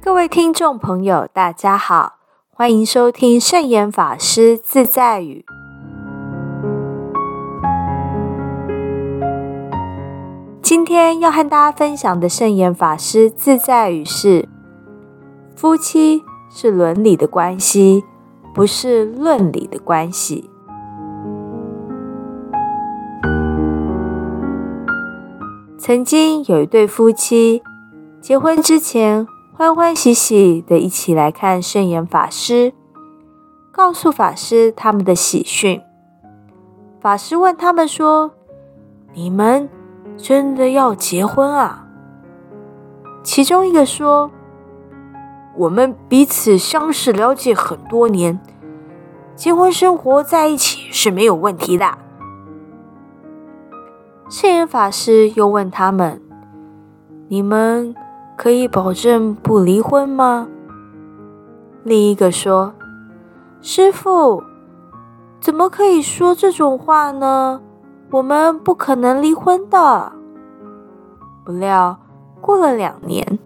各位听众朋友，大家好，欢迎收听圣严法师自在语。今天要和大家分享的圣严法师自在语是：夫妻是伦理的关系，不是论理的关系。曾经有一对夫妻结婚之前。欢欢喜喜的一起来看圣严法师，告诉法师他们的喜讯。法师问他们说：“你们真的要结婚啊？”其中一个说：“我们彼此相识了解很多年，结婚生活在一起是没有问题的。”圣严法师又问他们：“你们？”可以保证不离婚吗？另一个说：“师傅，怎么可以说这种话呢？我们不可能离婚的。”不料过了两年，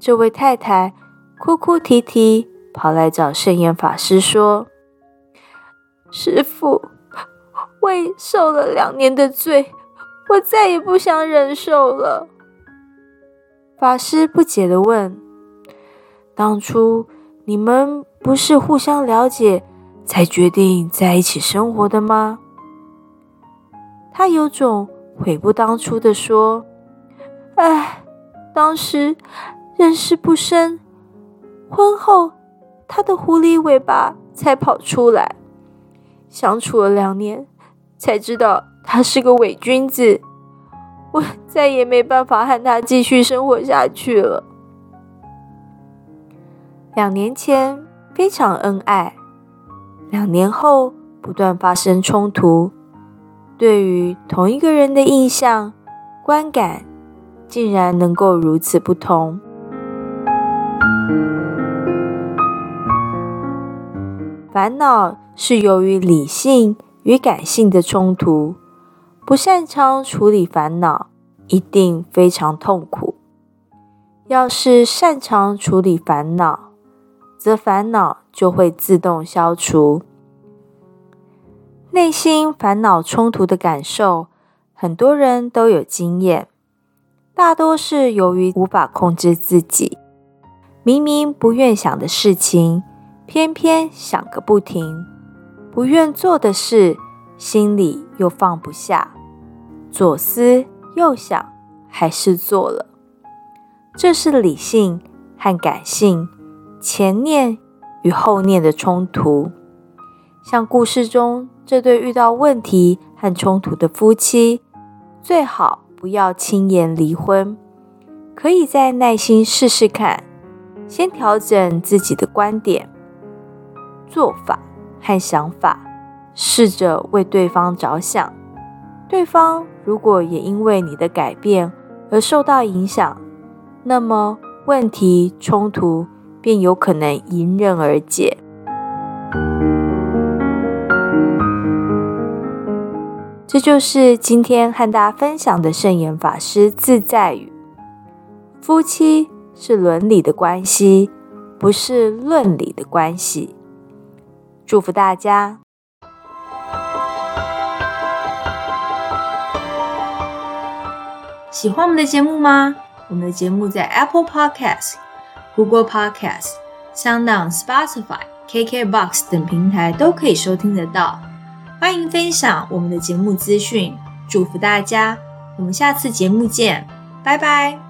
这位太太哭哭啼啼跑来找圣严法师说：“师傅，我受了两年的罪，我再也不想忍受了。”法师不解的问：“当初你们不是互相了解才决定在一起生活的吗？”他有种悔不当初的说：“哎，当时认识不深，婚后他的狐狸尾巴才跑出来，相处了两年，才知道他是个伪君子。”我再也没办法和他继续生活下去了。两年前非常恩爱，两年后不断发生冲突，对于同一个人的印象、观感，竟然能够如此不同。烦恼是由于理性与感性的冲突。不擅长处理烦恼，一定非常痛苦。要是擅长处理烦恼，则烦恼就会自动消除。内心烦恼冲突的感受，很多人都有经验，大多是由于无法控制自己，明明不愿想的事情，偏偏想个不停；不愿做的事，心里又放不下。左思右想，还是做了。这是理性和感性、前念与后念的冲突。像故事中这对遇到问题和冲突的夫妻，最好不要轻言离婚，可以再耐心试试看，先调整自己的观点、做法和想法，试着为对方着想。对方如果也因为你的改变而受到影响，那么问题冲突便有可能迎刃而解。这就是今天和大家分享的圣严法师自在语：夫妻是伦理的关系，不是论理的关系。祝福大家。喜欢我们的节目吗？我们的节目在 Apple Podcast、Google Podcast、SoundOn、Spotify、KKBox 等平台都可以收听得到。欢迎分享我们的节目资讯，祝福大家！我们下次节目见，拜拜。